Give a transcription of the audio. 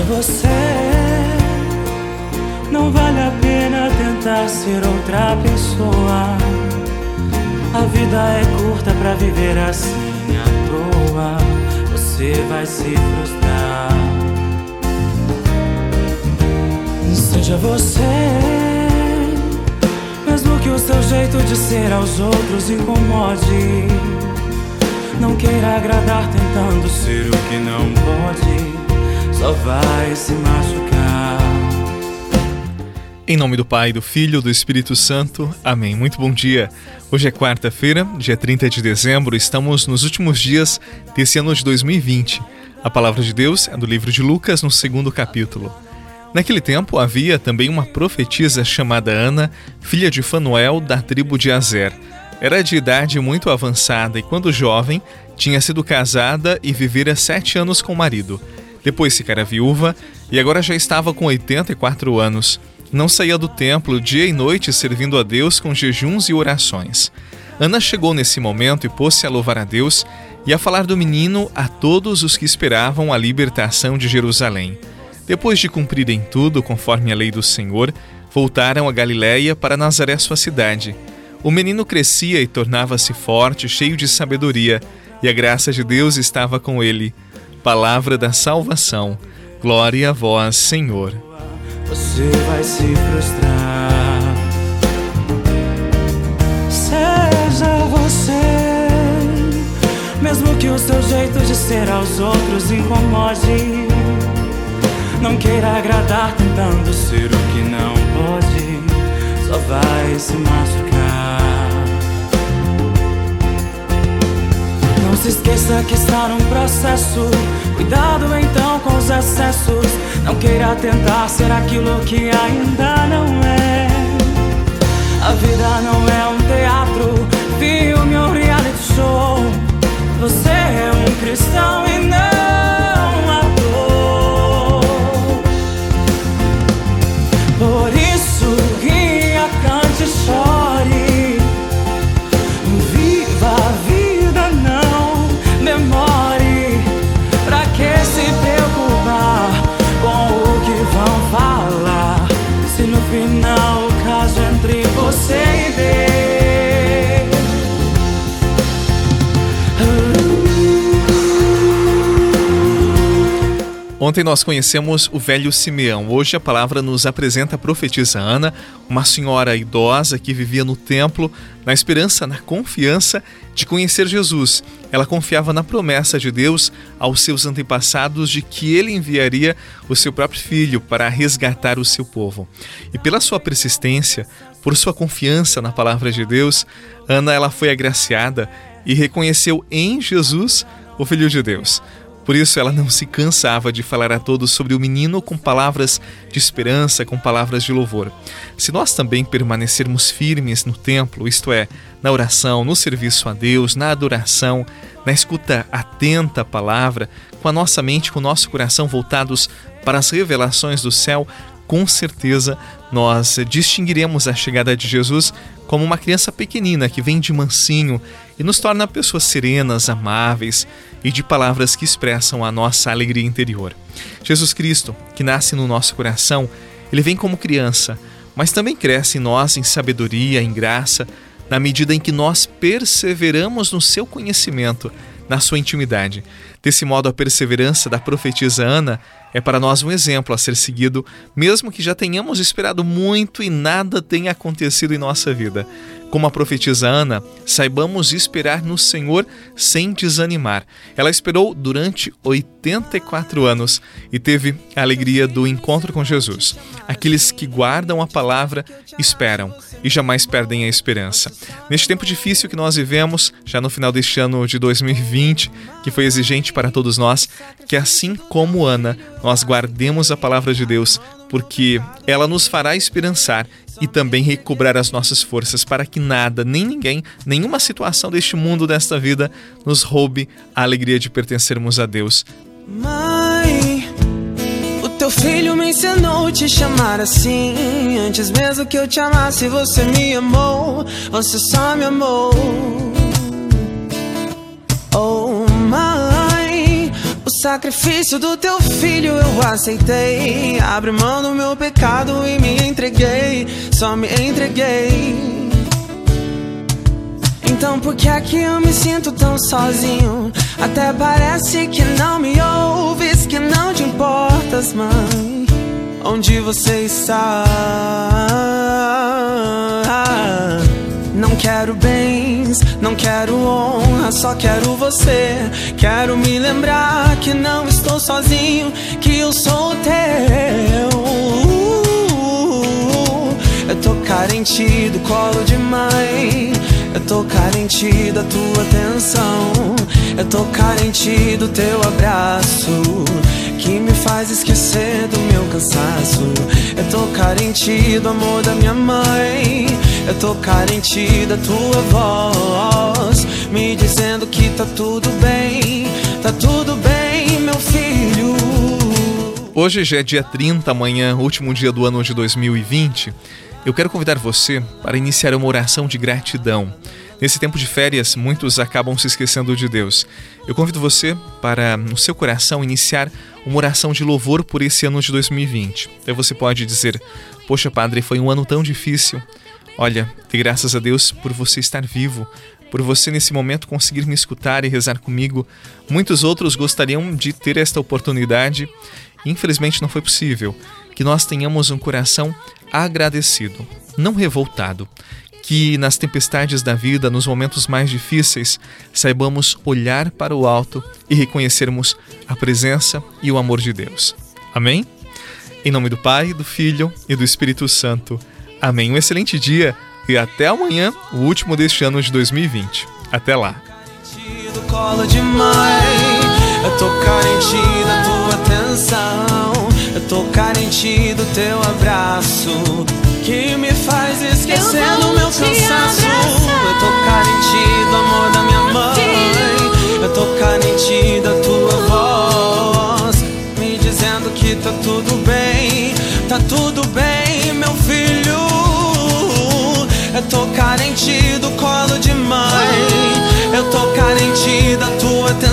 Seja você. Não vale a pena tentar ser outra pessoa. A vida é curta pra viver assim à toa. Você vai se frustrar. Seja você. Mesmo que o seu jeito de ser aos outros incomode. Não queira agradar tentando ser o que não vai se machucar. Em nome do Pai, do Filho e do Espírito Santo. Amém. Muito bom dia. Hoje é quarta-feira, dia 30 de dezembro. Estamos nos últimos dias desse ano de 2020. A palavra de Deus é do livro de Lucas, no segundo capítulo. Naquele tempo havia também uma profetisa chamada Ana, filha de Fanuel, da tribo de Azer. Era de idade muito avançada e, quando jovem, tinha sido casada e vivera sete anos com o marido. Depois ficara viúva e agora já estava com 84 anos não saía do templo dia e noite servindo a Deus com jejuns e orações. Ana chegou nesse momento e pôs-se a louvar a Deus e a falar do menino a todos os que esperavam a libertação de Jerusalém. Depois de cumprirem tudo conforme a lei do Senhor, voltaram a Galiléia para Nazaré, sua cidade. O menino crescia e tornava-se forte, cheio de sabedoria, e a graça de Deus estava com ele. Palavra da salvação. Glória a vós, Senhor você vai se frustrar. Seja você, mesmo que o seu jeito de ser aos outros incomode. Não queira agradar tentando ser o que não pode, só vai se machucar. Se esqueça que está num processo. Cuidado então com os excessos. Não queira tentar ser aquilo que ainda não é. A vida não é um teatro, filme ou reality show. Ontem nós conhecemos o velho Simeão. Hoje a palavra nos apresenta a profetisa Ana, uma senhora idosa que vivia no templo na esperança, na confiança de conhecer Jesus. Ela confiava na promessa de Deus aos seus antepassados de que ele enviaria o seu próprio filho para resgatar o seu povo. E pela sua persistência, por sua confiança na palavra de Deus, Ana ela foi agraciada e reconheceu em Jesus o filho de Deus. Por isso, ela não se cansava de falar a todos sobre o menino com palavras de esperança, com palavras de louvor. Se nós também permanecermos firmes no templo, isto é, na oração, no serviço a Deus, na adoração, na escuta atenta à palavra, com a nossa mente, com o nosso coração voltados para as revelações do céu, com certeza nós distinguiremos a chegada de Jesus como uma criança pequenina que vem de mansinho e nos torna pessoas serenas, amáveis e de palavras que expressam a nossa alegria interior. Jesus Cristo, que nasce no nosso coração, ele vem como criança, mas também cresce em nós em sabedoria, em graça, na medida em que nós perseveramos no seu conhecimento, na sua intimidade. Desse modo, a perseverança da profetisa Ana é para nós um exemplo a ser seguido, mesmo que já tenhamos esperado muito e nada tenha acontecido em nossa vida. Como a profetisa Ana, saibamos esperar no Senhor sem desanimar. Ela esperou durante 84 anos e teve a alegria do encontro com Jesus. Aqueles que guardam a palavra esperam e jamais perdem a esperança. Neste tempo difícil que nós vivemos, já no final deste ano de 2020, que foi exigente para todos nós, que assim como Ana, nós guardemos a palavra de Deus, porque ela nos fará esperançar e também recobrar as nossas forças para que nada, nem ninguém, nenhuma situação deste mundo, desta vida, nos roube a alegria de pertencermos a Deus. Mãe, o teu filho me ensinou te chamar assim. Antes mesmo que eu te amasse, você me amou. Você só me amou. Sacrifício do teu filho eu aceitei. Abre mão do meu pecado e me entreguei. Só me entreguei. Então por que é que eu me sinto tão sozinho? Até parece que não me ouves, que não te importas, mãe. Onde você está? Não quero bens, não quero honra, só quero você. Quero me lembrar que não estou sozinho, que eu sou teu. Eu tô carente do colo de mãe. Eu tô carente da tua atenção. Eu tô carente do teu abraço que me faz esquecer do meu cansaço. Eu tô carente do amor da minha mãe. Eu tô carente da tua voz, me dizendo que tá tudo bem, tá tudo bem, meu filho. Hoje já é dia 30, amanhã, último dia do ano de 2020. Eu quero convidar você para iniciar uma oração de gratidão. Nesse tempo de férias, muitos acabam se esquecendo de Deus. Eu convido você para, no seu coração, iniciar uma oração de louvor por esse ano de 2020. Então você pode dizer: Poxa, Padre, foi um ano tão difícil. Olha, dê graças a Deus por você estar vivo, por você nesse momento conseguir me escutar e rezar comigo. Muitos outros gostariam de ter esta oportunidade. Infelizmente não foi possível. Que nós tenhamos um coração agradecido, não revoltado. Que nas tempestades da vida, nos momentos mais difíceis, saibamos olhar para o alto e reconhecermos a presença e o amor de Deus. Amém? Em nome do Pai, do Filho e do Espírito Santo. Amém. Um excelente dia e até amanhã, o último deste ano de 2020. Até lá. Eu tô carente da tua atenção. Eu tô carente do teu abraço. Que me faz esquecer do meu cansaço. Eu tô carente do amor da minha mãe. Eu tô carente da tua voz. Me dizendo que tá tudo bem. Tá tudo bem,